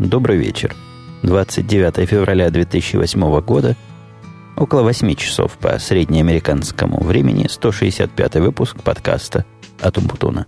Добрый вечер. 29 февраля 2008 года, около 8 часов по среднеамериканскому времени, 165 выпуск подкаста от Умпутуна.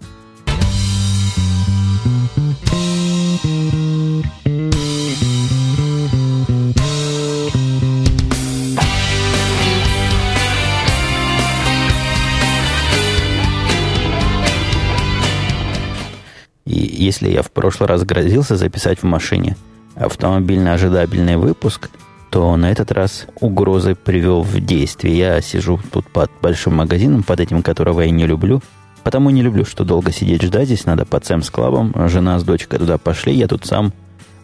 Если я в прошлый раз грозился записать в машине автомобильно-ожидабельный выпуск, то на этот раз угрозы привел в действие. Я сижу тут под большим магазином, под этим, которого я не люблю. Потому не люблю, что долго сидеть ждать. Здесь надо под Сэм с Клабом. Жена с дочкой туда пошли. Я тут сам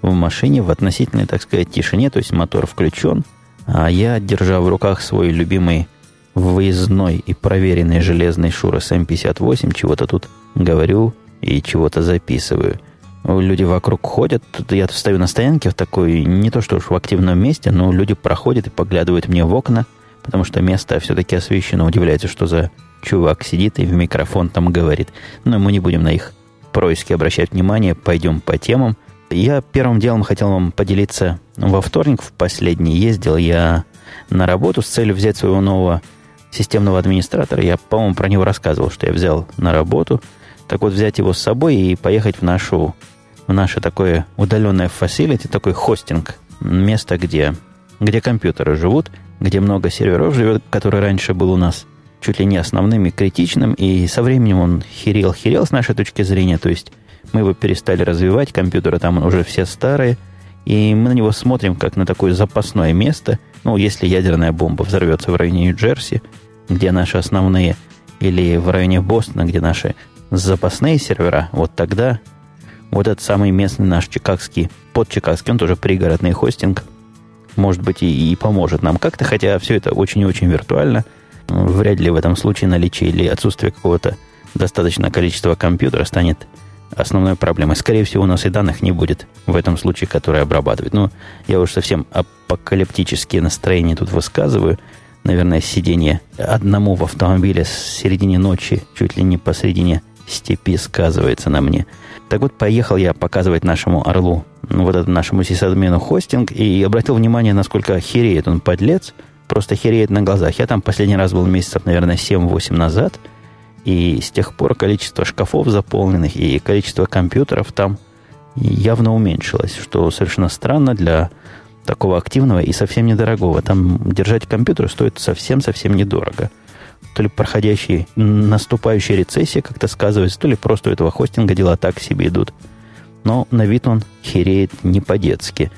в машине в относительной, так сказать, тишине, то есть мотор включен. А я, держа в руках свой любимый выездной и проверенный железный Шурас М58, чего-то тут говорю, и чего-то записываю. Люди вокруг ходят, я стою на стоянке в такой, не то что уж в активном месте, но люди проходят и поглядывают мне в окна, потому что место все-таки освещено. Удивляется, что за чувак сидит и в микрофон там говорит. Но мы не будем на их происки обращать внимание, пойдем по темам. Я первым делом хотел вам поделиться. Во вторник, в последний, ездил я на работу с целью взять своего нового системного администратора. Я, по-моему, про него рассказывал, что я взял на работу – так вот, взять его с собой и поехать в нашу в наше такое удаленное facility, такой хостинг, место, где, где компьютеры живут, где много серверов живет, который раньше был у нас чуть ли не основным и критичным, и со временем он херел-херел с нашей точки зрения, то есть мы его перестали развивать, компьютеры там уже все старые, и мы на него смотрим как на такое запасное место, ну, если ядерная бомба взорвется в районе Нью-Джерси, где наши основные, или в районе Бостона, где наши запасные сервера, вот тогда вот этот самый местный наш чикагский, под чикагский, он тоже пригородный хостинг, может быть, и, и поможет нам как-то, хотя все это очень и очень виртуально. Вряд ли в этом случае наличие или отсутствие какого-то достаточного количества компьютера станет основной проблемой. Скорее всего, у нас и данных не будет в этом случае, которые обрабатывают. Ну, я уж совсем апокалиптические настроения тут высказываю. Наверное, сидение одному в автомобиле с середине ночи, чуть ли не посередине степи сказывается на мне. Так вот, поехал я показывать нашему орлу, ну, вот этому нашему сисадмину хостинг, и обратил внимание, насколько хереет он подлец, просто хереет на глазах. Я там последний раз был месяцев, наверное, 7-8 назад, и с тех пор количество шкафов заполненных и количество компьютеров там явно уменьшилось, что совершенно странно для такого активного и совсем недорогого. Там держать компьютер стоит совсем-совсем недорого – то ли проходящие, наступающая рецессия как-то сказывается, то ли просто у этого хостинга дела так себе идут. Но на вид он хереет не по-детски.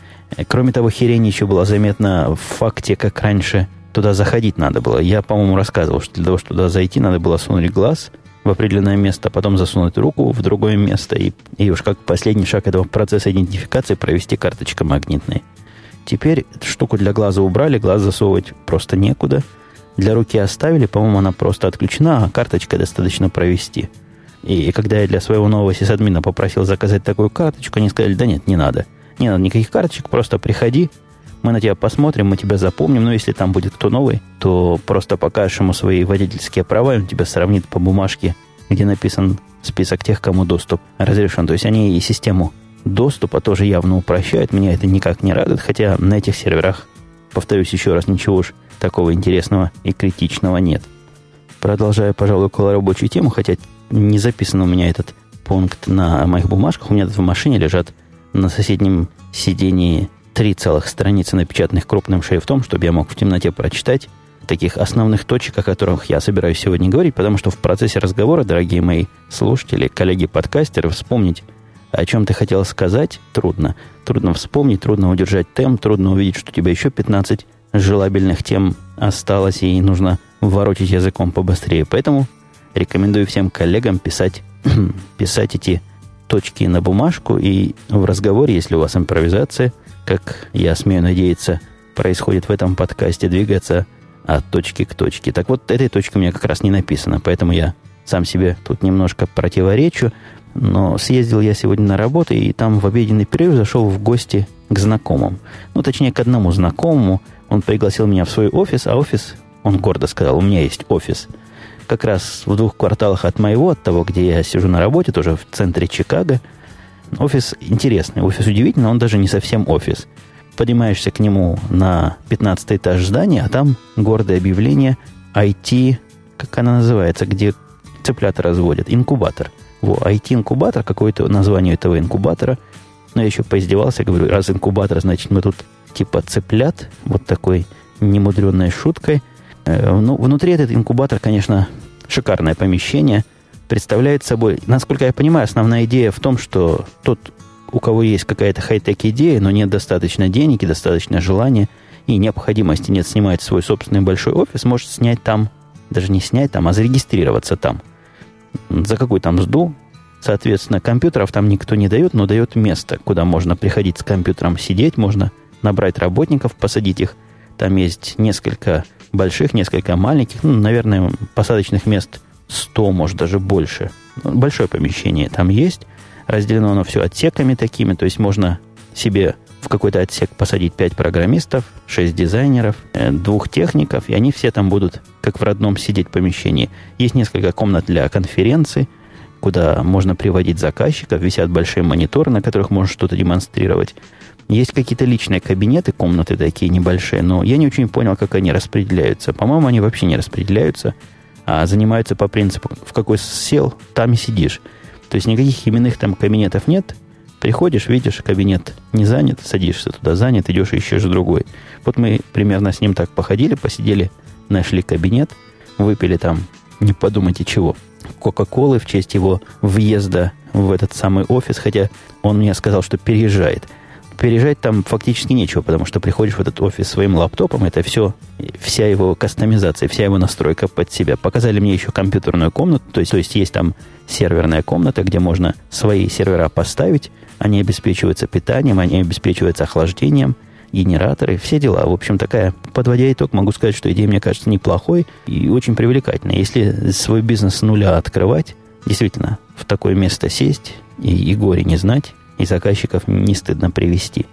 Кроме того, херень еще было заметно в факте, как раньше туда заходить надо было. Я, по-моему, рассказывал, что для того, чтобы туда зайти, надо было сунуть глаз в определенное место, потом засунуть руку в другое место и, и уж как последний шаг этого процесса идентификации провести карточка магнитной. Теперь штуку для глаза убрали, глаз засовывать просто некуда – для руки оставили, по-моему, она просто отключена, а карточкой достаточно провести. И когда я для своего нового сисадмина попросил заказать такую карточку, они сказали, да нет, не надо. Не надо никаких карточек, просто приходи, мы на тебя посмотрим, мы тебя запомним, но если там будет кто новый, то просто покажешь ему свои водительские права, и он тебя сравнит по бумажке, где написан список тех, кому доступ разрешен. То есть они и систему доступа тоже явно упрощают. Меня это никак не радует, хотя на этих серверах, повторюсь еще раз, ничего уж такого интересного и критичного нет. Продолжая, пожалуй, около рабочей темы, хотя не записан у меня этот пункт на моих бумажках, у меня тут в машине лежат на соседнем сидении три целых страницы, напечатанных крупным шрифтом, чтобы я мог в темноте прочитать таких основных точек, о которых я собираюсь сегодня говорить, потому что в процессе разговора, дорогие мои слушатели, коллеги-подкастеры, вспомнить, о чем ты хотел сказать, трудно. Трудно вспомнить, трудно удержать темп, трудно увидеть, что у тебя еще 15 желабельных тем осталось, и нужно ворочить языком побыстрее. Поэтому рекомендую всем коллегам писать, писать эти точки на бумажку, и в разговоре, если у вас импровизация, как я смею надеяться, происходит в этом подкасте, двигаться от точки к точке. Так вот, этой точки у меня как раз не написано, поэтому я сам себе тут немножко противоречу, но съездил я сегодня на работу, и там в обеденный перерыв зашел в гости к знакомым. Ну, точнее, к одному знакомому – он пригласил меня в свой офис, а офис, он гордо сказал, у меня есть офис. Как раз в двух кварталах от моего, от того, где я сижу на работе, тоже в центре Чикаго. Офис интересный, офис удивительный, он даже не совсем офис. Поднимаешься к нему на 15 этаж здания, а там гордое объявление IT, как она называется, где цыплята разводят, инкубатор. Во, IT-инкубатор, какое-то название этого инкубатора. Но я еще поиздевался, говорю, раз инкубатор, значит, мы тут типа цыплят, вот такой немудренной шуткой. Э, ну, внутри этот инкубатор, конечно, шикарное помещение. Представляет собой, насколько я понимаю, основная идея в том, что тот, у кого есть какая-то хай-тек идея, но нет достаточно денег и достаточно желания, и необходимости нет снимать свой собственный большой офис, может снять там, даже не снять там, а зарегистрироваться там. За какую там мзду, Соответственно, компьютеров там никто не дает, но дает место, куда можно приходить с компьютером сидеть, можно набрать работников, посадить их. Там есть несколько больших, несколько маленьких, ну, наверное, посадочных мест 100, может, даже больше. Большое помещение там есть. Разделено оно все отсеками такими, то есть можно себе в какой-то отсек посадить 5 программистов, 6 дизайнеров, э, двух техников, и они все там будут как в родном сидеть в помещении. Есть несколько комнат для конференций, куда можно приводить заказчиков, висят большие мониторы, на которых можно что-то демонстрировать. Есть какие-то личные кабинеты, комнаты такие небольшие, но я не очень понял, как они распределяются. По-моему, они вообще не распределяются, а занимаются по принципу, в какой сел, там и сидишь. То есть никаких именных там кабинетов нет. Приходишь, видишь, кабинет не занят, садишься туда, занят, идешь и ищешь другой. Вот мы примерно с ним так походили, посидели, нашли кабинет, выпили там, не подумайте чего – Кока-Колы в честь его въезда в этот самый офис, хотя он мне сказал, что переезжает. Переезжать там фактически нечего, потому что приходишь в этот офис своим лаптопом, это все, вся его кастомизация, вся его настройка под себя. Показали мне еще компьютерную комнату, то есть, то есть есть там серверная комната, где можно свои сервера поставить, они обеспечиваются питанием, они обеспечиваются охлаждением – генераторы, все дела. В общем, такая, подводя итог, могу сказать, что идея, мне кажется, неплохой и очень привлекательная. Если свой бизнес с нуля открывать, действительно, в такое место сесть и, и горе не знать, и заказчиков не стыдно привести.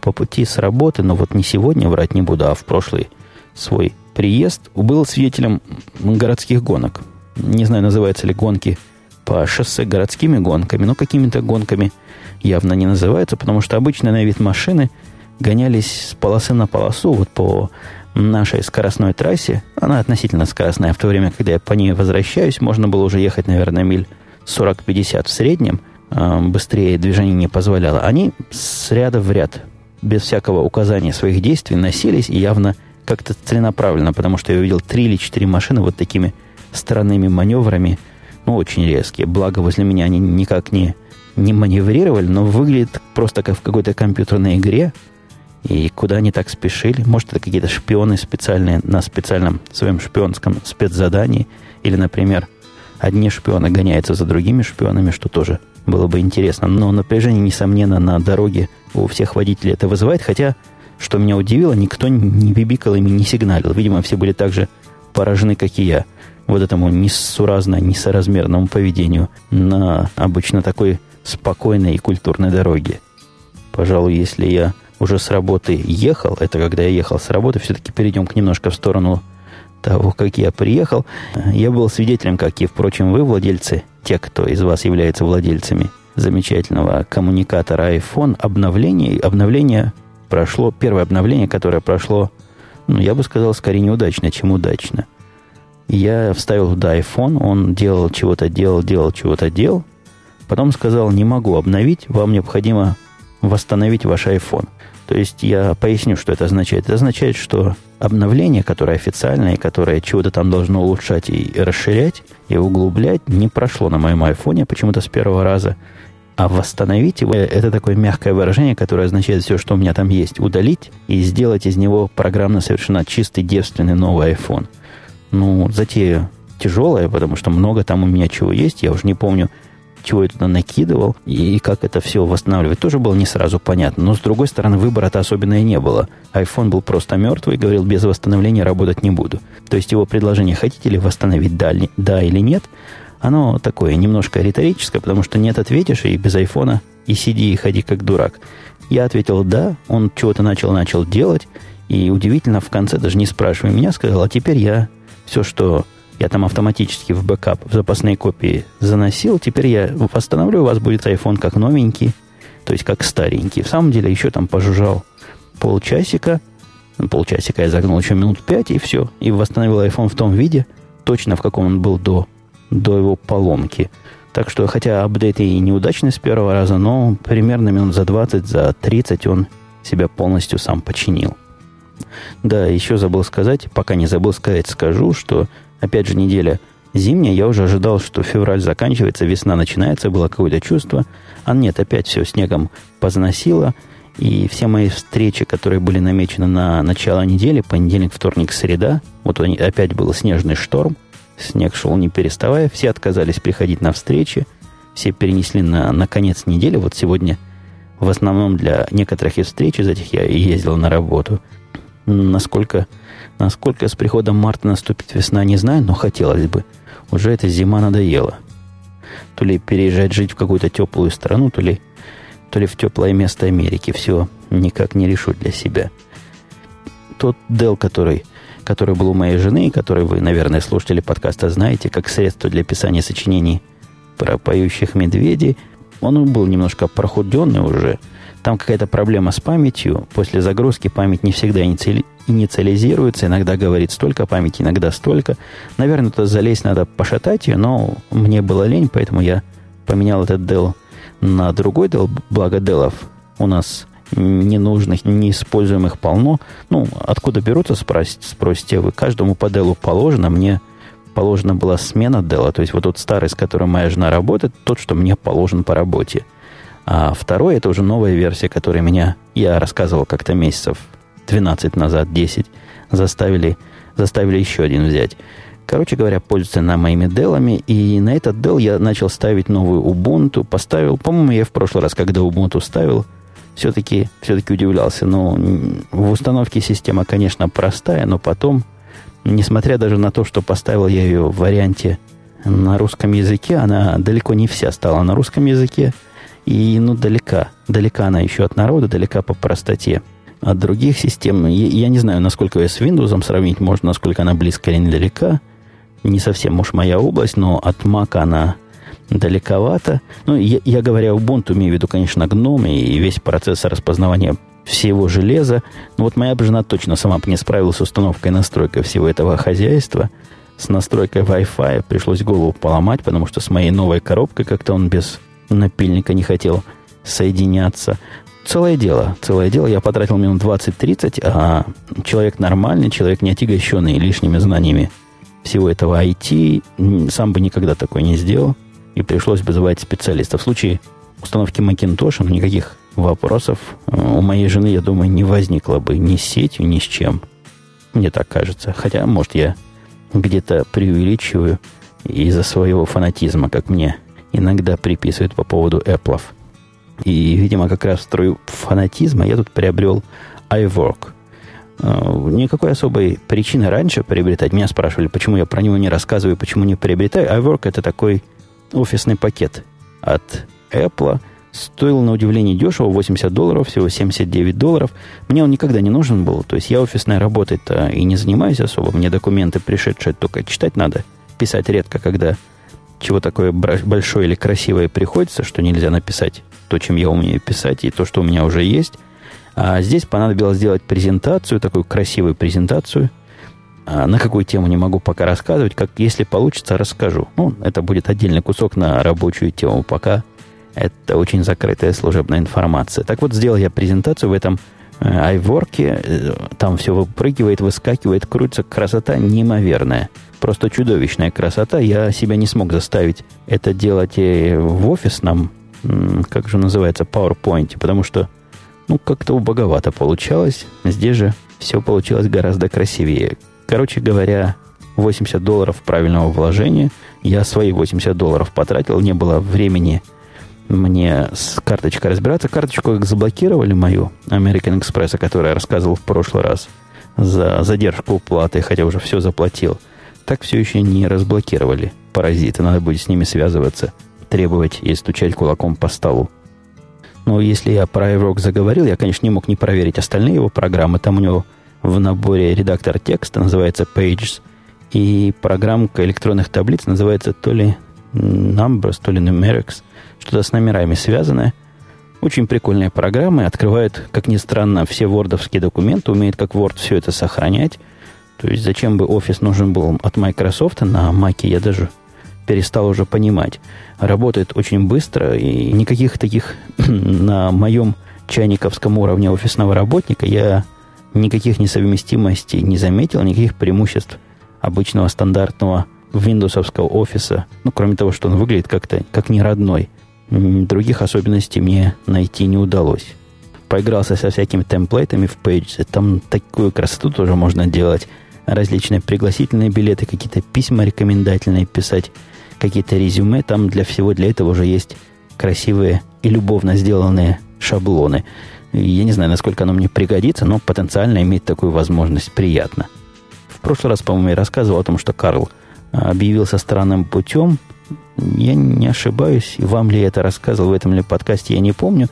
По пути с работы, но вот не сегодня, врать не буду, а в прошлый свой приезд, был свидетелем городских гонок. Не знаю, называются ли гонки по шоссе городскими гонками, но какими-то гонками явно не называются, потому что обычно на вид машины – гонялись с полосы на полосу вот по нашей скоростной трассе. Она относительно скоростная. В то время, когда я по ней возвращаюсь, можно было уже ехать, наверное, миль 40-50 в среднем. А, быстрее движение не позволяло. Они с ряда в ряд, без всякого указания своих действий, носились и явно как-то целенаправленно, потому что я увидел три или четыре машины вот такими странными маневрами, ну, очень резкие. Благо, возле меня они никак не, не маневрировали, но выглядит просто как в какой-то компьютерной игре – и куда они так спешили? Может, это какие-то шпионы специальные на специальном своем шпионском спецзадании? Или, например, одни шпионы гоняются за другими шпионами, что тоже было бы интересно. Но напряжение, несомненно, на дороге у всех водителей это вызывает. Хотя, что меня удивило, никто не бибикал ими, не сигналил. Видимо, все были так же поражены, как и я, вот этому несуразно, несоразмерному поведению на обычно такой спокойной и культурной дороге. Пожалуй, если я уже с работы ехал, это когда я ехал с работы, все-таки перейдем к немножко в сторону того, как я приехал. Я был свидетелем, как и, впрочем, вы, владельцы, те, кто из вас является владельцами замечательного коммуникатора iPhone, обновление, обновление прошло, первое обновление, которое прошло, ну, я бы сказал, скорее неудачно, чем удачно. Я вставил туда iPhone, он делал чего-то, делал, делал, чего-то делал. Потом сказал, не могу обновить, вам необходимо восстановить ваш iPhone. То есть я поясню, что это означает. Это означает, что обновление, которое официальное, которое чего-то там должно улучшать и расширять, и углублять, не прошло на моем айфоне почему-то с первого раза. А восстановить его – это такое мягкое выражение, которое означает все, что у меня там есть, удалить и сделать из него программно совершенно чистый, девственный новый iPhone. Ну, затея тяжелая, потому что много там у меня чего есть. Я уже не помню, чего я туда накидывал и как это все восстанавливать, тоже было не сразу понятно. Но, с другой стороны, выбора-то особенно и не было. iPhone был просто мертвый, говорил, без восстановления работать не буду. То есть его предложение, хотите ли восстановить, да, да или нет, оно такое немножко риторическое, потому что нет ответишь, и без айфона и сиди и ходи как дурак. Я ответил «да», он чего-то начал-начал делать, и удивительно, в конце, даже не спрашивая меня, сказал, а теперь я все, что Я там автоматически в бэкап, в запасные копии заносил. Теперь я восстановлю, у вас будет iPhone как новенький, то есть как старенький. В самом деле еще там пожужжал полчасика. Ну, полчасика я загнул еще минут пять, и все. И восстановил iPhone в том виде, точно в каком он был до, до его поломки. Так что, хотя апдейт и неудачный с первого раза, но примерно минут за 20, за 30 он себя полностью сам починил. Да, еще забыл сказать, пока не забыл сказать, скажу, что, опять же, неделя зимняя, я уже ожидал, что февраль заканчивается, весна начинается, было какое-то чувство. А нет, опять все снегом позносило, и все мои встречи, которые были намечены на начало недели, понедельник, вторник, среда, вот опять был снежный шторм, снег шел не переставая, все отказались приходить на встречи, все перенесли на, на конец недели, вот сегодня в основном для некоторых из встреч из этих я ездил на работу – Насколько, насколько с приходом марта наступит весна, не знаю, но хотелось бы. Уже эта зима надоела. То ли переезжать жить в какую-то теплую страну, то ли, то ли в теплое место Америки. Все никак не решу для себя. Тот Dell, который, который был у моей жены, который вы, наверное, слушатели подкаста знаете, как средство для писания сочинений про поющих медведей, он был немножко прохуденный уже – там какая-то проблема с памятью. После загрузки память не всегда инициализируется. Иногда говорит столько памяти, иногда столько. Наверное, туда залезть надо пошатать ее, но мне было лень, поэтому я поменял этот Dell на другой Dell. Благо Dell'ов у нас ненужных, неиспользуемых полно. Ну, откуда берутся, спросите, спросите вы. Каждому по Dell положено. Мне положена была смена Dell. То есть вот тот старый, с которым моя жена работает, тот, что мне положен по работе – а второй это уже новая версия, которая меня, я рассказывал как-то месяцев 12 назад, 10, заставили, заставили еще один взять. Короче говоря, пользуется на моими делами, и на этот Dell я начал ставить новую Ubuntu, поставил, по-моему, я в прошлый раз, когда Ubuntu ставил, все-таки все удивлялся. Но в установке система, конечно, простая, но потом, несмотря даже на то, что поставил я ее в варианте на русском языке, она далеко не вся стала на русском языке – и, ну, далека. Далека она еще от народа, далека по простоте. От других систем, я, я не знаю, насколько ее с Windows сравнить можно, насколько она близко или недалека. Не совсем, может, моя область, но от Mac она далековато. Ну, я, я говоря Ubuntu, имею в виду, конечно, GNOME и весь процесс распознавания всего железа. Но вот моя жена точно сама бы не справилась с установкой и настройкой всего этого хозяйства. С настройкой Wi-Fi пришлось голову поломать, потому что с моей новой коробкой как-то он без напильника не хотел соединяться. Целое дело, целое дело. Я потратил минут 20-30, а человек нормальный, человек не отягощенный лишними знаниями всего этого IT, сам бы никогда такое не сделал, и пришлось бы звать специалиста. В случае установки Macintosh, ну, никаких вопросов э, у моей жены, я думаю, не возникло бы ни с сетью, ни с чем. Мне так кажется. Хотя, может, я где-то преувеличиваю из-за своего фанатизма, как мне иногда приписывают по поводу Apple. И, видимо, как раз в строю фанатизма я тут приобрел iWork. Э, никакой особой причины раньше приобретать. Меня спрашивали, почему я про него не рассказываю, почему не приобретаю. iWork это такой офисный пакет от Apple. Стоил на удивление дешево, 80 долларов, всего 79 долларов. Мне он никогда не нужен был. То есть я офисной работой-то и не занимаюсь особо. Мне документы пришедшие только читать надо. Писать редко, когда чего такое большое или красивое приходится, что нельзя написать то, чем я умею писать, и то, что у меня уже есть. А здесь понадобилось сделать презентацию, такую красивую презентацию. А на какую тему не могу пока рассказывать. Как, если получится, расскажу. Ну, это будет отдельный кусок на рабочую тему. Пока это очень закрытая служебная информация. Так вот, сделал я презентацию в этом айворке. Э, там все выпрыгивает, выскакивает, крутится. Красота неимоверная просто чудовищная красота. Я себя не смог заставить это делать и в офисном, как же называется, PowerPoint, потому что, ну, как-то убоговато получалось. Здесь же все получилось гораздо красивее. Короче говоря, 80 долларов правильного вложения. Я свои 80 долларов потратил, не было времени мне с карточкой разбираться. Карточку как заблокировали мою American Express, о которой я рассказывал в прошлый раз, за задержку уплаты, хотя уже все заплатил – так все еще не разблокировали паразиты. Надо будет с ними связываться, требовать и стучать кулаком по столу. Но если я про iRock заговорил, я, конечно, не мог не проверить остальные его программы. Там у него в наборе редактор текста называется Pages. И программка электронных таблиц называется то ли Numbers, то ли Numerics, что-то с номерами связанное. Очень прикольная программа, открывает, как ни странно, все вордовские документы, умеет как Word все это сохранять. То есть зачем бы офис нужен был от Microsoft на Mac, я даже перестал уже понимать. Работает очень быстро, и никаких таких на моем чайниковском уровне офисного работника я никаких несовместимостей не заметил, никаких преимуществ обычного стандартного виндовсовского офиса, ну, кроме того, что он выглядит как-то как не родной. Других особенностей мне найти не удалось. Поигрался со всякими темплейтами в Pages. Там такую красоту тоже можно делать. Различные пригласительные билеты, какие-то письма рекомендательные писать, какие-то резюме. Там для всего для этого уже есть красивые и любовно сделанные шаблоны. Я не знаю, насколько оно мне пригодится, но потенциально иметь такую возможность приятно. В прошлый раз, по-моему, я рассказывал о том, что Карл объявился странным путем. Я не ошибаюсь, вам ли я это рассказывал в этом ли подкасте, я не помню.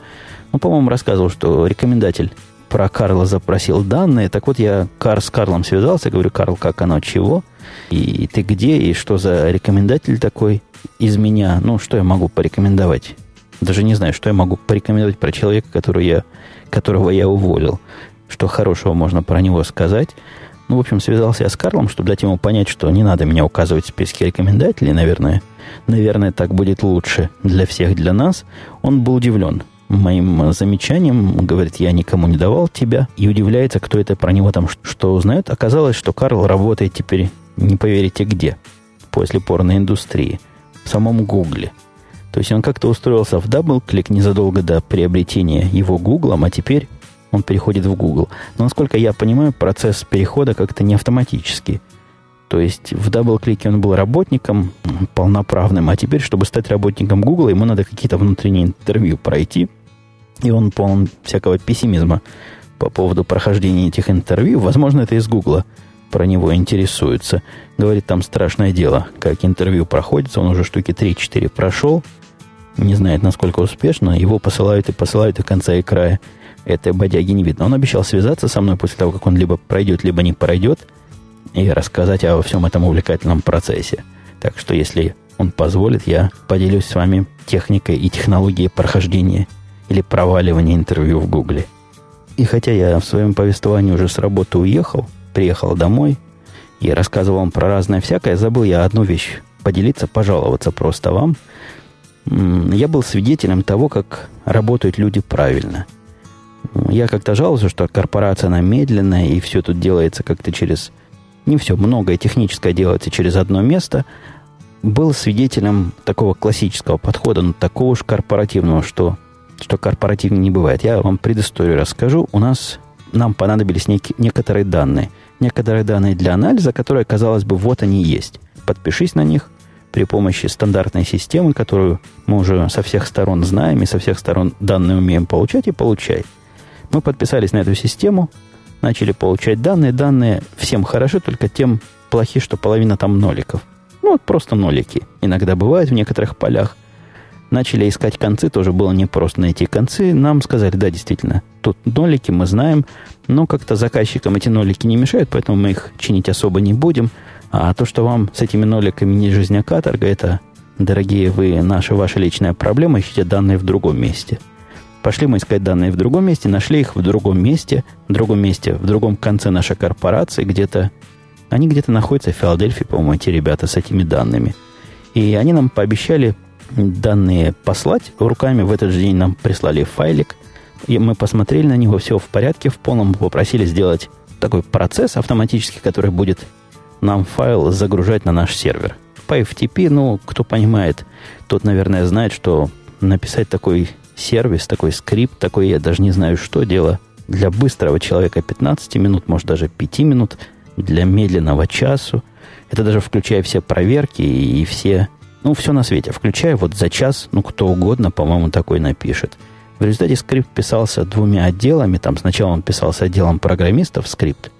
Но, по-моему, рассказывал, что рекомендатель про Карла запросил данные. Так вот, я Кар с Карлом связался, говорю, Карл, как оно, чего? И ты где, и что за рекомендатель такой из меня? Ну, что я могу порекомендовать? Даже не знаю, что я могу порекомендовать про человека, который я, которого я уволил. Что хорошего можно про него сказать. Ну, в общем, связался я с Карлом, чтобы дать ему понять, что не надо меня указывать в списке рекомендателей, наверное. Наверное, так будет лучше для всех, для нас. Он был удивлен моим замечанием. Говорит, я никому не давал тебя. И удивляется, кто это про него там что узнает. Оказалось, что Карл работает теперь, не поверите где, после порной индустрии, в самом Гугле. То есть он как-то устроился в DoubleClick незадолго до приобретения его Гуглом, а теперь он переходит в Google. Но, насколько я понимаю, процесс перехода как-то не автоматический. То есть в DoubleClick е он был работником полноправным, а теперь, чтобы стать работником Google, ему надо какие-то внутренние интервью пройти. И он полон всякого пессимизма по поводу прохождения этих интервью. Возможно, это из Гугла про него интересуется. Говорит, там страшное дело, как интервью проходится. Он уже штуки 3-4 прошел. Не знает, насколько успешно. Его посылают и посылают до конца и края этой бодяги не видно. Он обещал связаться со мной после того, как он либо пройдет, либо не пройдет, и рассказать о всем этом увлекательном процессе. Так что, если он позволит, я поделюсь с вами техникой и технологией прохождения или проваливания интервью в Гугле. И хотя я в своем повествовании уже с работы уехал, приехал домой и рассказывал вам про разное всякое, забыл я одну вещь поделиться, пожаловаться просто вам. Я был свидетелем того, как работают люди правильно – я как-то жаловался, что корпорация, она медленная, и все тут делается как-то через... Не все, многое техническое делается через одно место. Был свидетелем такого классического подхода, но такого уж корпоративного, что, что корпоративнее не бывает. Я вам предысторию расскажу. У нас, нам понадобились нек- некоторые данные. Некоторые данные для анализа, которые, казалось бы, вот они есть. Подпишись на них при помощи стандартной системы, которую мы уже со всех сторон знаем и со всех сторон данные умеем получать, и получай – мы подписались на эту систему, начали получать данные. Данные всем хороши, только тем плохи, что половина там ноликов. Ну, вот просто нолики. Иногда бывает в некоторых полях. Начали искать концы, тоже было непросто найти концы. Нам сказали, да, действительно, тут нолики, мы знаем, но как-то заказчикам эти нолики не мешают, поэтому мы их чинить особо не будем. А то, что вам с этими ноликами не жизнь, а каторга, это, дорогие вы, наша, ваша личная проблема, ищите данные в другом месте – Пошли мы искать данные в другом месте, нашли их в другом месте, в другом месте, в другом конце нашей корпорации, где-то... Они где-то находятся в Филадельфии, по-моему, эти ребята с этими данными. И они нам пообещали данные послать руками. В этот же день нам прислали файлик. И мы посмотрели на него, все в порядке, в полном. Попросили сделать такой процесс автоматически, который будет нам файл загружать на наш сервер. По FTP, ну, кто понимает, тот, наверное, знает, что написать такой сервис, такой скрипт, такой, я даже не знаю, что дело. Для быстрого человека 15 минут, может даже 5 минут, для медленного часу. Это даже включая все проверки и все, ну, все на свете. Включая вот за час, ну, кто угодно, по-моему, такой напишет. В результате скрипт писался двумя отделами. Там сначала он писался отделом программистов, скрипт.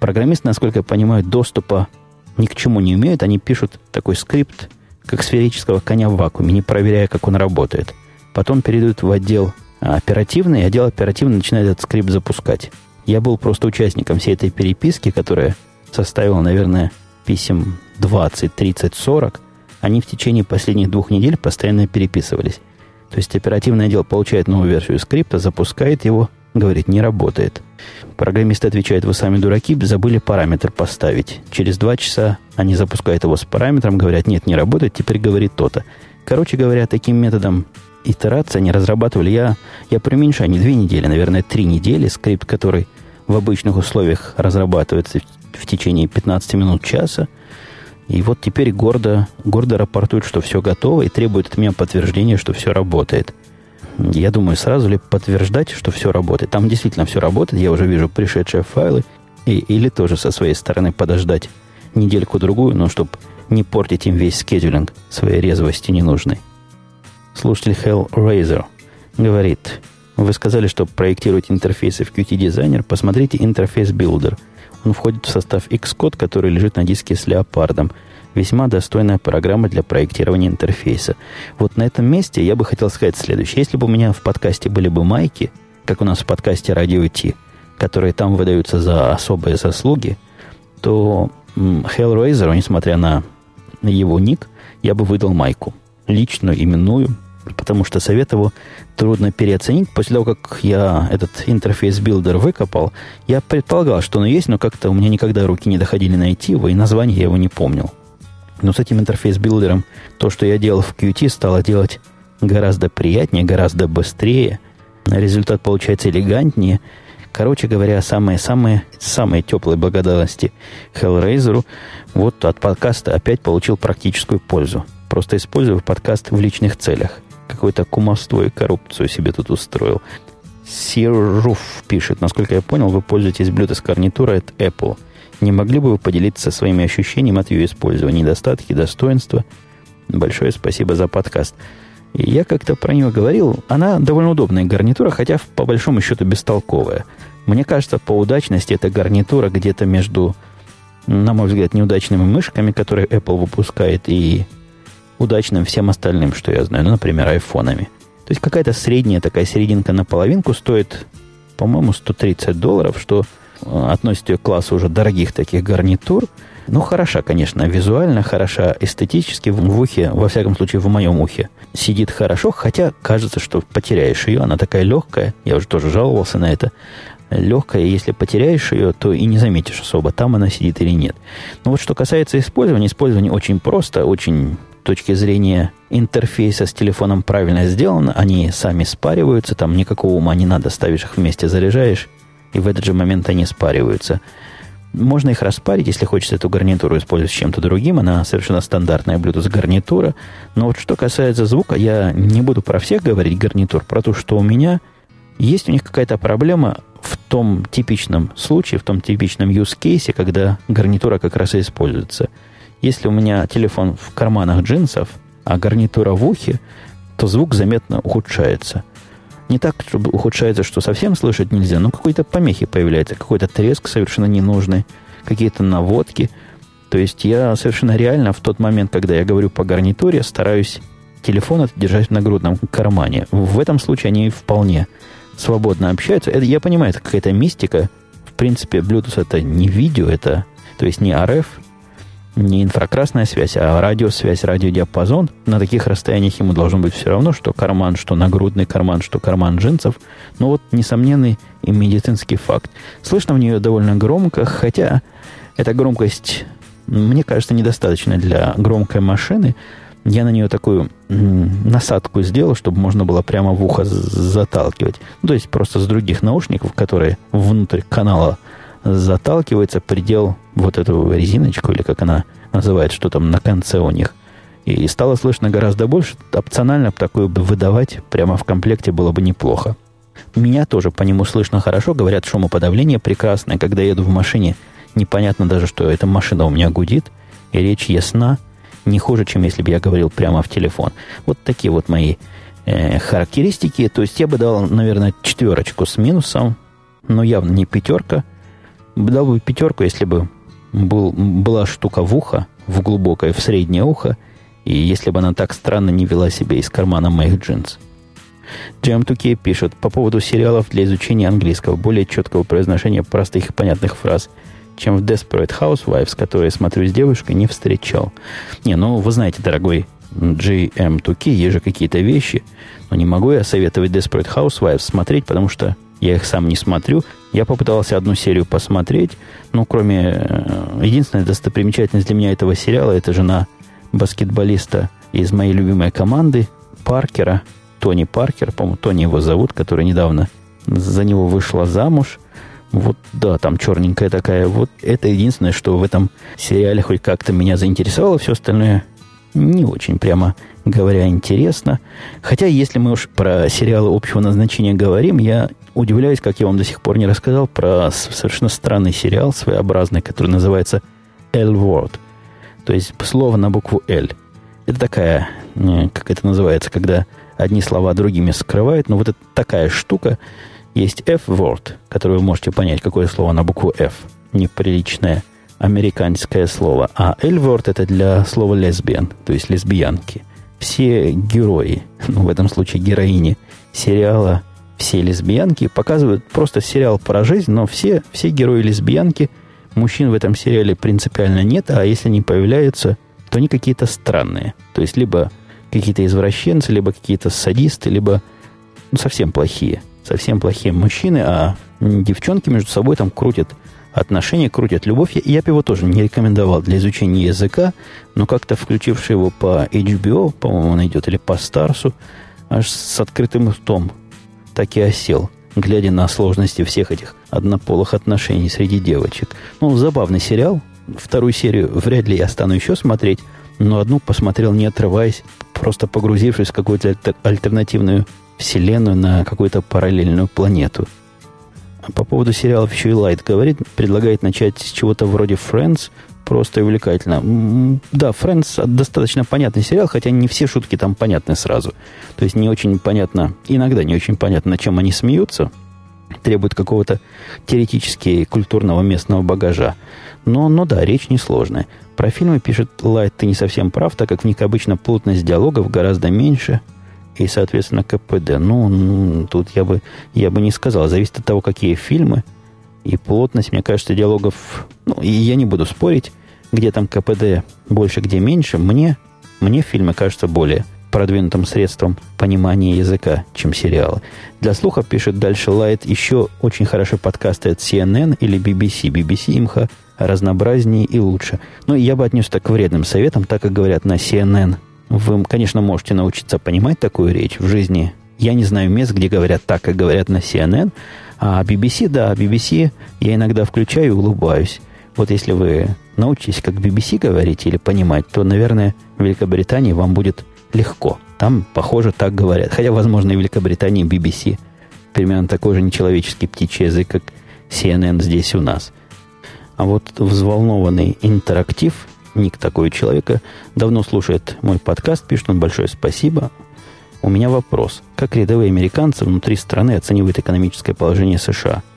Программисты, насколько я понимаю, доступа ни к чему не имеют. Они пишут такой скрипт, как сферического коня в вакууме, не проверяя, как он работает – потом перейдут в отдел оперативный, и отдел оперативный начинает этот скрипт запускать. Я был просто участником всей этой переписки, которая составила, наверное, писем 20, 30, 40, они в течение последних двух недель постоянно переписывались. То есть оперативный отдел получает новую версию скрипта, запускает его, говорит, не работает. Программисты отвечают, вы сами дураки, забыли параметр поставить. Через два часа они запускают его с параметром, говорят, нет, не работает, теперь говорит то-то. Короче говоря, таким методом итерации они разрабатывали. Я, я преуменьшаю, не две недели, наверное, три недели. Скрипт, который в обычных условиях разрабатывается в, течение 15 минут часа. И вот теперь гордо, гордо рапортует, что все готово, и требует от меня подтверждения, что все работает. Я думаю, сразу ли подтверждать, что все работает. Там действительно все работает, я уже вижу пришедшие файлы. И, или тоже со своей стороны подождать недельку-другую, но чтобы не портить им весь скедулинг своей резвости ненужной. Слушатель Hellraiser говорит, вы сказали, что проектируете интерфейсы в Qt Designer, посмотрите интерфейс Builder. Он входит в состав Xcode, который лежит на диске с леопардом. Весьма достойная программа для проектирования интерфейса. Вот на этом месте я бы хотел сказать следующее. Если бы у меня в подкасте были бы майки, как у нас в подкасте Radio T, которые там выдаются за особые заслуги, то Hellraiser, несмотря на его ник, я бы выдал майку. Личную, именную, потому что совет его трудно переоценить. После того, как я этот Interface Builder выкопал, я предполагал, что он есть, но как-то у меня никогда руки не доходили найти его, и название я его не помнил. Но с этим Interface Builder ом то, что я делал в Qt, стало делать гораздо приятнее, гораздо быстрее. Результат получается элегантнее. Короче говоря, самые-самые самые теплые благодарности Hellraiser вот от подкаста опять получил практическую пользу. Просто использую подкаст в личных целях какое-то кумовство и коррупцию себе тут устроил. Сируф пишет, насколько я понял, вы пользуетесь Bluetooth гарнитурой от Apple. Не могли бы вы поделиться своими ощущениями от ее использования, недостатки, достоинства? Большое спасибо за подкаст. И я как-то про нее говорил, она довольно удобная гарнитура, хотя по большому счету бестолковая. Мне кажется, по удачности эта гарнитура где-то между, на мой взгляд, неудачными мышками, которые Apple выпускает, и удачным всем остальным, что я знаю, ну, например, айфонами. То есть какая-то средняя такая серединка на половинку стоит, по-моему, 130 долларов, что э, относит ее к классу уже дорогих таких гарнитур. Ну, хороша, конечно, визуально, хороша эстетически, в ухе, во всяком случае, в моем ухе, сидит хорошо, хотя кажется, что потеряешь ее, она такая легкая, я уже тоже жаловался на это, легкая, если потеряешь ее, то и не заметишь особо, там она сидит или нет. Но вот что касается использования, использование очень просто, очень точки зрения интерфейса с телефоном правильно сделано, они сами спариваются, там никакого ума не надо, ставишь их вместе, заряжаешь, и в этот же момент они спариваются. Можно их распарить, если хочется эту гарнитуру использовать с чем-то другим. Она совершенно стандартная Bluetooth гарнитура. Но вот что касается звука, я не буду про всех говорить гарнитур, про то, что у меня есть у них какая-то проблема в том типичном случае, в том типичном use case, когда гарнитура как раз и используется – если у меня телефон в карманах джинсов, а гарнитура в ухе, то звук заметно ухудшается. Не так, чтобы ухудшается, что совсем слышать нельзя, но какой-то помехи появляется, какой-то треск совершенно ненужный, какие-то наводки. То есть я совершенно реально в тот момент, когда я говорю по гарнитуре, стараюсь телефон держать в нагрудном кармане. В этом случае они вполне свободно общаются. Это, я понимаю, это какая-то мистика. В принципе, Bluetooth это не видео, это, то есть не RF, не инфракрасная связь, а радиосвязь, радиодиапазон, на таких расстояниях ему должно быть все равно, что карман, что нагрудный карман, что карман джинсов. Но вот несомненный и медицинский факт. Слышно в нее довольно громко, хотя эта громкость, мне кажется, недостаточно для громкой машины. Я на нее такую насадку сделал, чтобы можно было прямо в ухо заталкивать. Ну, то есть просто с других наушников, которые внутрь канала заталкивается предел вот эту резиночку, или как она называет, что там на конце у них. И стало слышно гораздо больше. Опционально такое бы выдавать прямо в комплекте было бы неплохо. Меня тоже по нему слышно хорошо. Говорят, шумоподавление прекрасное. Когда еду в машине, непонятно даже, что эта машина у меня гудит. И речь ясна. Не хуже, чем если бы я говорил прямо в телефон. Вот такие вот мои э, характеристики. То есть я бы дал, наверное, четверочку с минусом. Но явно не пятерка – Дал бы пятерку, если бы был, была штука в ухо, в глубокое, в среднее ухо, и если бы она так странно не вела себя из кармана моих джинс. Джем 2 пишет по поводу сериалов для изучения английского, более четкого произношения простых и понятных фраз. чем в Desperate Housewives, которые я смотрю с девушкой, не встречал. Не, ну, вы знаете, дорогой GM2K, есть же какие-то вещи, но не могу я советовать Desperate Housewives смотреть, потому что я их сам не смотрю. Я попытался одну серию посмотреть, но кроме... Э, единственная достопримечательность для меня этого сериала, это жена баскетболиста из моей любимой команды, Паркера, Тони Паркер, по-моему, Тони его зовут, который недавно за него вышла замуж. Вот, да, там черненькая такая. Вот это единственное, что в этом сериале хоть как-то меня заинтересовало. Все остальное не очень, прямо говоря, интересно. Хотя, если мы уж про сериалы общего назначения говорим, я удивляюсь, как я вам до сих пор не рассказал, про совершенно странный сериал, своеобразный, который называется L-Word. То есть слово на букву L. Это такая, э, как это называется, когда одни слова другими скрывают, но вот это такая штука. Есть F-word, который вы можете понять, какое слово на букву F. Неприличное американское слово. А L-word это для слова лесбиян, то есть лесбиянки. Все герои, ну, в этом случае героини сериала все лесбиянки показывают просто сериал про жизнь, но все, все герои лесбиянки, мужчин в этом сериале принципиально нет, а если они появляются, то они какие-то странные. То есть либо какие-то извращенцы, либо какие-то садисты, либо ну, совсем плохие. Совсем плохие мужчины, а девчонки между собой там крутят отношения, крутят любовь. Я, я бы его тоже не рекомендовал для изучения языка, но как-то включивший его по HBO, по-моему, он идет, или по Старсу, аж с открытым ртом так и осел, глядя на сложности всех этих однополых отношений среди девочек. Ну, забавный сериал. Вторую серию вряд ли я стану еще смотреть, но одну посмотрел не отрываясь, просто погрузившись в какую-то альтернативную вселенную на какую-то параллельную планету. А по поводу сериалов еще и Лайт говорит, предлагает начать с чего-то вроде Friends, просто увлекательно. Да, Friends достаточно понятный сериал, хотя не все шутки там понятны сразу. То есть не очень понятно, иногда не очень понятно, на чем они смеются, требует какого-то теоретически культурного местного багажа. Но, но да, речь несложная. Про фильмы пишет Лайт, ты не совсем прав, так как в них обычно плотность диалогов гораздо меньше, и, соответственно, КПД. Ну, тут я бы, я бы не сказал. Зависит от того, какие фильмы. И плотность, мне кажется, диалогов... Ну, и я не буду спорить где там КПД больше, где меньше, мне, мне фильмы кажутся более продвинутым средством понимания языка, чем сериалы. Для слуха пишет дальше Лайт еще очень хорошо подкасты от CNN или BBC. BBC имха разнообразнее и лучше. Но я бы отнес так к вредным советам, так как говорят на CNN. Вы, конечно, можете научиться понимать такую речь в жизни. Я не знаю мест, где говорят так, как говорят на CNN. А BBC, да, BBC я иногда включаю и улыбаюсь. Вот если вы научитесь как BBC говорить или понимать, то, наверное, в Великобритании вам будет легко. Там, похоже, так говорят. Хотя, возможно, и в Великобритании BBC примерно такой же нечеловеческий птичий язык, как CNN здесь у нас. А вот взволнованный интерактив, ник такой человека, давно слушает мой подкаст, пишет он большое спасибо. У меня вопрос. Как рядовые американцы внутри страны оценивают экономическое положение США –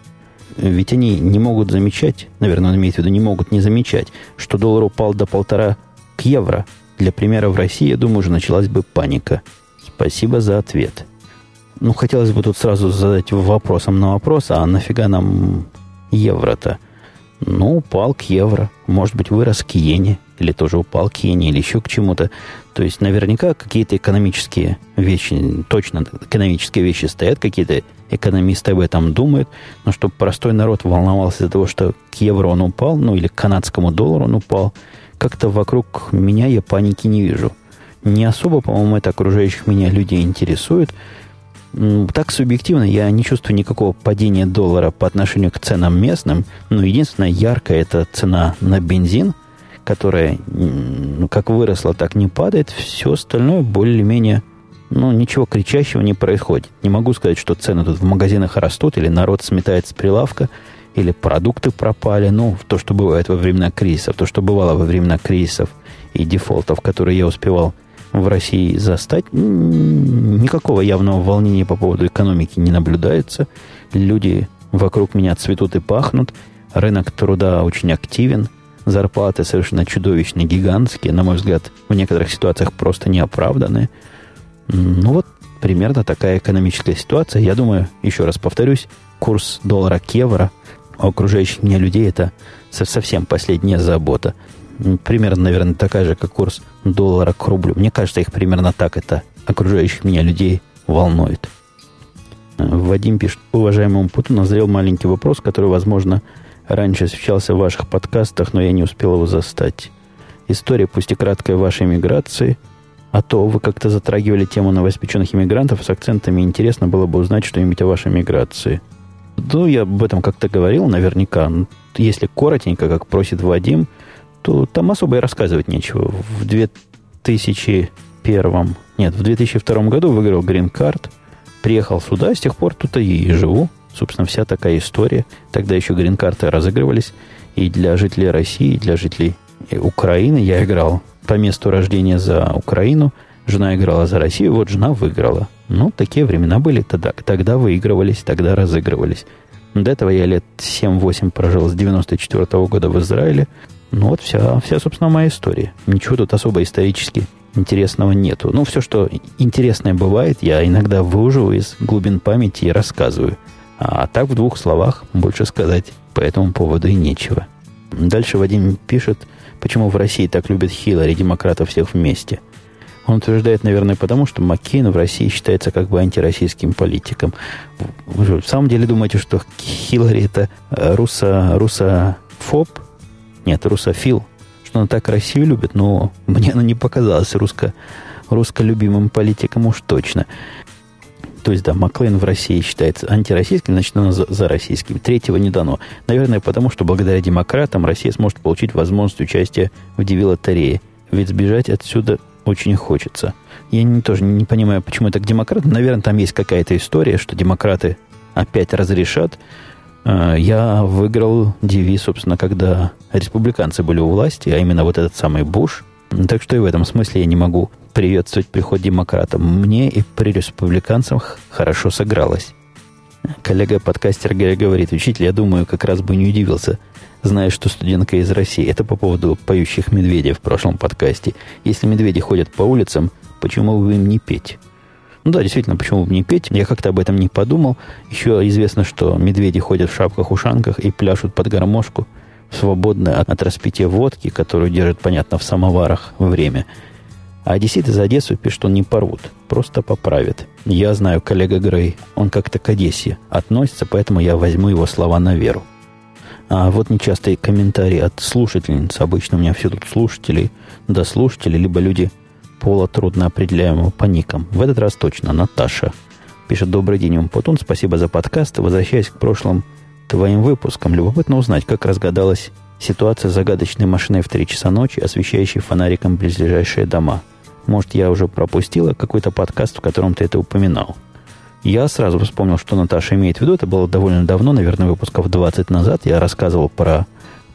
ведь они не могут замечать, наверное, он имеет в виду, не могут не замечать, что доллар упал до полтора к евро. Для примера, в России, я думаю, уже началась бы паника. Спасибо за ответ. Ну, хотелось бы тут сразу задать вопросом на вопрос, а нафига нам евро-то? Ну, упал к евро. Может быть, вырос к иене. Или тоже упал к иене, или еще к чему-то. То есть, наверняка, какие-то экономические вещи, точно экономические вещи стоят, какие-то экономисты об этом думают, но чтобы простой народ волновался из-за того, что к евро он упал, ну или к канадскому доллару он упал, как-то вокруг меня я паники не вижу. Не особо, по-моему, это окружающих меня людей интересует. Так субъективно я не чувствую никакого падения доллара по отношению к ценам местным. Но единственное яркое это цена на бензин, которая ну, как выросла, так не падает. Все остальное более-менее ну, ничего кричащего не происходит. Не могу сказать, что цены тут в магазинах растут, или народ сметает с прилавка, или продукты пропали. Ну, то, что бывает во времена кризисов, то, что бывало во времена кризисов и дефолтов, которые я успевал в России застать, никакого явного волнения по поводу экономики не наблюдается. Люди вокруг меня цветут и пахнут. Рынок труда очень активен. Зарплаты совершенно чудовищные, гигантские. На мой взгляд, в некоторых ситуациях просто неоправданные. Ну вот примерно такая экономическая ситуация. Я думаю, еще раз повторюсь, курс доллара к евро у окружающих меня людей это совсем последняя забота. Примерно, наверное, такая же, как курс доллара к рублю. Мне кажется, их примерно так это окружающих меня людей волнует. Вадим пишет, уважаемому Путу назрел маленький вопрос, который, возможно, раньше освещался в ваших подкастах, но я не успел его застать. История, пусть и краткая, вашей миграции, а то вы как-то затрагивали тему новоиспеченных иммигрантов с акцентами. Интересно было бы узнать что-нибудь о вашей миграции. Ну, я об этом как-то говорил наверняка. Если коротенько, как просит Вадим, то там особо и рассказывать нечего. В 2001, нет, в 2002 году выиграл грин-карт, приехал сюда, с тех пор тут и живу. Собственно, вся такая история. Тогда еще грин-карты разыгрывались и для жителей России, и для жителей Украины. Я играл по месту рождения за Украину, жена играла за Россию, вот жена выиграла. Ну, такие времена были тогда. Тогда выигрывались, тогда разыгрывались. До этого я лет 7-8 прожил с 94 -го года в Израиле. Ну вот вся, вся, собственно, моя история. Ничего тут особо исторически интересного нету. Ну, все, что интересное бывает, я иногда выуживаю из глубин памяти и рассказываю. А так в двух словах больше сказать по этому поводу и нечего. Дальше Вадим пишет, почему в России так любят Хиллари, демократов всех вместе. Он утверждает, наверное, потому, что Маккейн в России считается как бы антироссийским политиком. Вы в самом деле думаете, что Хиллари это э, руссо, руссофоб? Нет, русофил что она так Россию любит, но мне она не показалась русско, русско любимым политиком уж точно. То есть, да, Маклейн в России считается антироссийским, значит, она за, за российским. Третьего не дано. Наверное, потому что благодаря демократам Россия сможет получить возможность участия в Диви-лотерее. Ведь сбежать отсюда очень хочется. Я не, тоже не понимаю, почему это к демократам. Наверное, там есть какая-то история, что демократы опять разрешат Э, я выиграл DV, собственно, когда республиканцы были у власти, а именно вот этот самый Буш. Так что и в этом смысле я не могу приветствовать приход демократам. Мне и при республиканцах хорошо сыгралось. Коллега-подкастер говорит, учитель, я думаю, как раз бы не удивился, зная, что студентка из России. Это по поводу поющих медведей в прошлом подкасте. Если медведи ходят по улицам, почему бы им не петь? Ну да, действительно, почему бы не петь? Я как-то об этом не подумал. Еще известно, что медведи ходят в шапках-ушанках и пляшут под гармошку, свободно от, от распития водки, которую держат, понятно, в самоварах время. А одессит из Одессы пишет, что не порвут, просто поправят. Я знаю коллега Грей, он как-то к Одессе относится, поэтому я возьму его слова на веру. А вот нечастые комментарии от слушательниц. Обычно у меня все тут слушатели, да слушатели, либо люди пола трудно определяемого по никам. В этот раз точно Наташа. Пишет «Добрый день, Умпутун, спасибо за подкаст. Возвращаясь к прошлым твоим выпускам, любопытно узнать, как разгадалась ситуация с загадочной машиной в 3 часа ночи, освещающей фонариком близлежащие дома. Может, я уже пропустила какой-то подкаст, в котором ты это упоминал. Я сразу вспомнил, что Наташа имеет в виду. Это было довольно давно, наверное, выпусков 20 назад. Я рассказывал про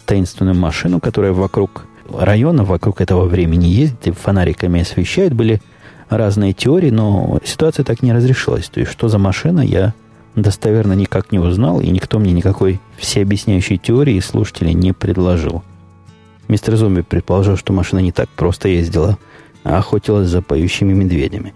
таинственную машину, которая вокруг района вокруг этого времени ездит и фонариками освещает. Были разные теории, но ситуация так не разрешилась. То есть, что за машина, я достоверно никак не узнал, и никто мне никакой всеобъясняющей теории слушателей не предложил. Мистер Зомби предположил, что машина не так просто ездила, а охотилась за поющими медведями.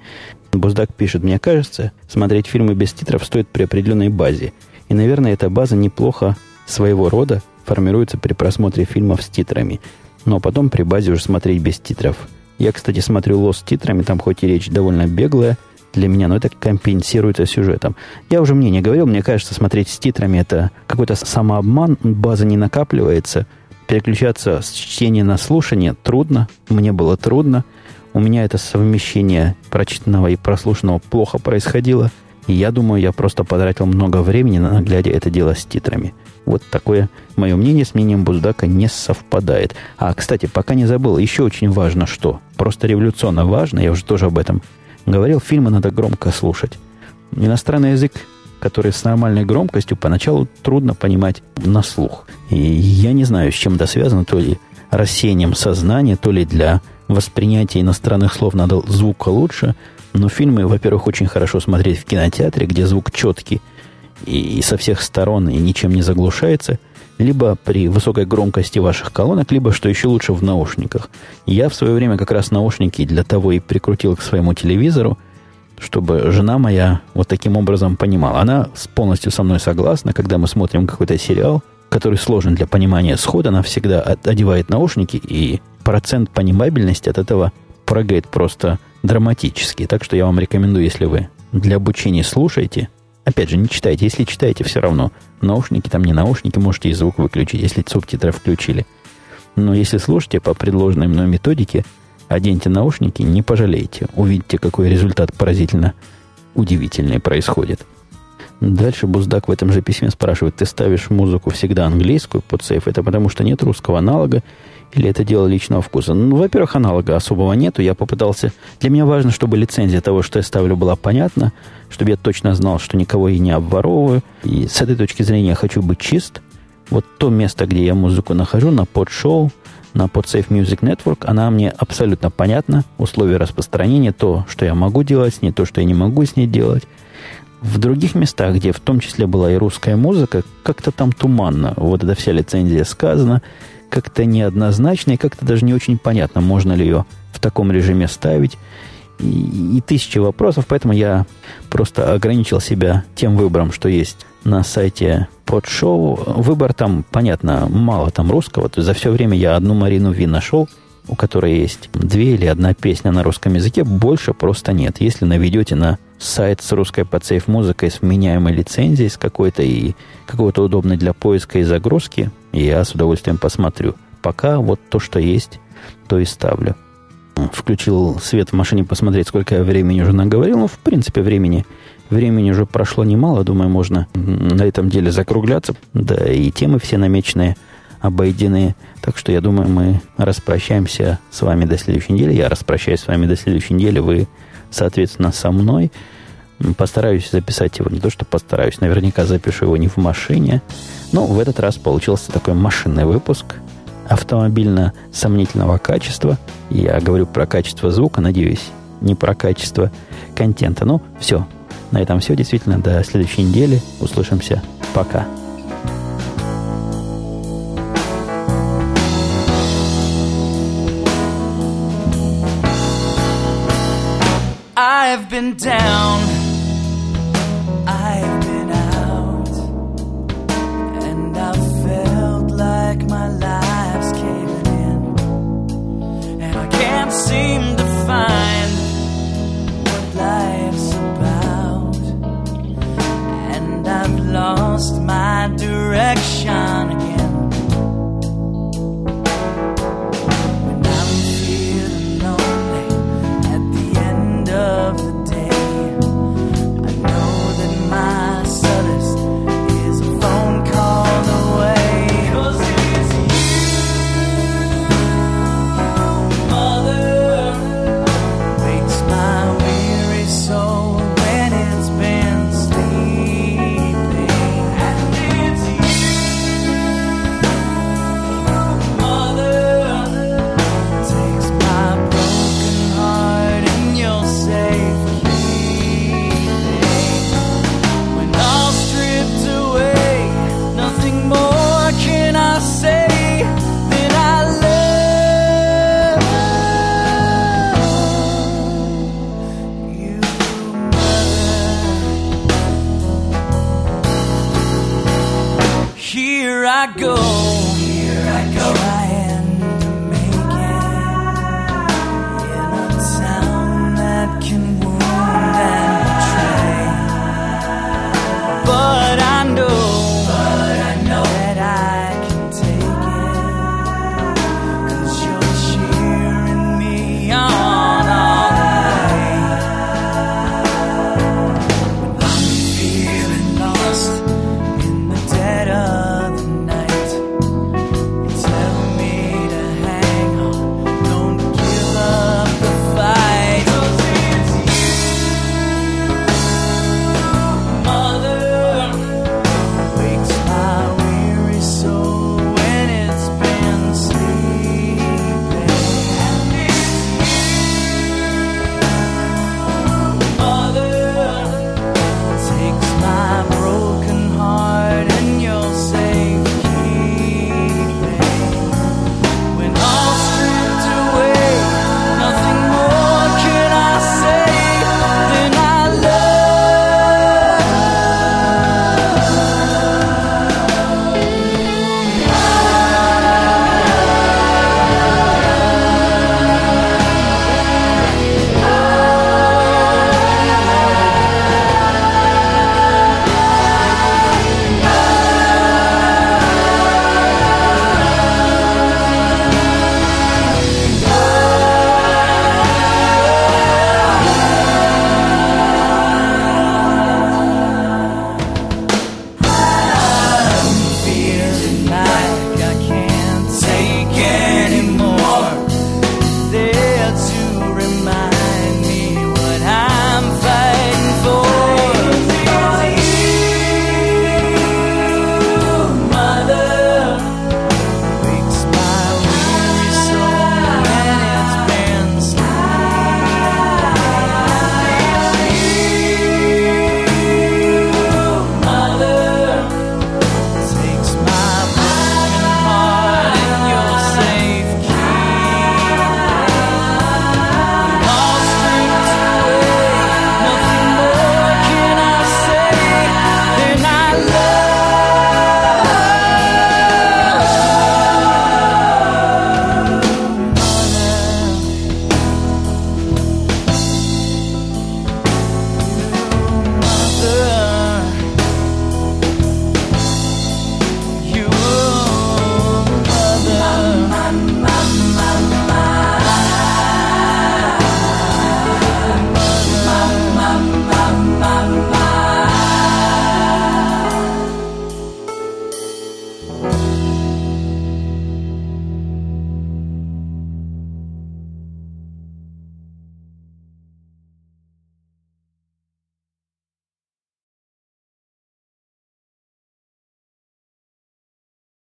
Буздак пишет, мне кажется, смотреть фильмы без титров стоит при определенной базе. И, наверное, эта база неплохо своего рода формируется при просмотре фильмов с титрами – но потом при базе уже смотреть без титров. Я, кстати, смотрю лос с титрами, там хоть и речь довольно беглая для меня, но это компенсируется сюжетом. Я уже мне не говорил, мне кажется, смотреть с титрами это какой-то самообман, база не накапливается. Переключаться с чтения на слушание трудно, мне было трудно. У меня это совмещение прочитанного и прослушанного плохо происходило. И я думаю, я просто потратил много времени на глядя это дело с титрами. Вот такое мое мнение с мнением Буздака не совпадает. А, кстати, пока не забыл, еще очень важно что. Просто революционно важно, я уже тоже об этом говорил, фильмы надо громко слушать. Иностранный язык, который с нормальной громкостью, поначалу трудно понимать на слух. И я не знаю, с чем это связано, то ли рассеянием сознания, то ли для воспринятия иностранных слов надо звука лучше. Но фильмы, во-первых, очень хорошо смотреть в кинотеатре, где звук четкий, и со всех сторон и ничем не заглушается, либо при высокой громкости ваших колонок, либо, что еще лучше, в наушниках. Я в свое время как раз наушники для того и прикрутил к своему телевизору, чтобы жена моя вот таким образом понимала. Она полностью со мной согласна, когда мы смотрим какой-то сериал, который сложен для понимания схода, она всегда одевает наушники, и процент понимабельности от этого прыгает просто драматически. Так что я вам рекомендую, если вы для обучения слушаете, опять же, не читайте. Если читаете, все равно наушники, там не наушники, можете и звук выключить, если субтитры включили. Но если слушаете по предложенной мной методике, оденьте наушники, не пожалеете. Увидите, какой результат поразительно удивительный происходит. Дальше Буздак в этом же письме спрашивает, ты ставишь музыку всегда английскую под сейф, это потому что нет русского аналога, или это дело личного вкуса? Ну, во-первых, аналога особого нету. Я попытался... Для меня важно, чтобы лицензия того, что я ставлю, была понятна, чтобы я точно знал, что никого и не обворовываю. И с этой точки зрения я хочу быть чист. Вот то место, где я музыку нахожу, на подшоу, на PodSafe Music Network, она мне абсолютно понятна. Условия распространения, то, что я могу делать с ней, то, что я не могу с ней делать. В других местах, где в том числе была и русская музыка, как-то там туманно. Вот эта вся лицензия сказана, как-то неоднозначно и как-то даже не очень понятно, можно ли ее в таком режиме ставить. И, и тысячи вопросов, поэтому я просто ограничил себя тем выбором, что есть на сайте подшоу. Выбор там, понятно, мало там русского. То есть за все время я одну Марину Ви нашел – у которой есть две или одна песня на русском языке, больше просто нет. Если наведете на сайт с русской подсейф музыкой с меняемой лицензией, с какой-то и какой-то удобной для поиска и загрузки, я с удовольствием посмотрю. Пока вот то, что есть, то и ставлю. Включил свет в машине посмотреть, сколько я времени уже наговорил. Ну, в принципе, времени, времени уже прошло немало. Думаю, можно на этом деле закругляться. Да и темы все намеченные – обойдены. Так что я думаю, мы распрощаемся с вами до следующей недели. Я распрощаюсь с вами до следующей недели. Вы, соответственно, со мной. Постараюсь записать его. Не то, что постараюсь. Наверняка запишу его не в машине. Но в этот раз получился такой машинный выпуск автомобильно сомнительного качества. Я говорю про качество звука, надеюсь, не про качество контента. Ну, все. На этом все. Действительно, до следующей недели. Услышимся. Пока. I've been down, I've been out, and I felt like my life's caving in, and I can't seem to find what life's about, and I've lost my direction. again.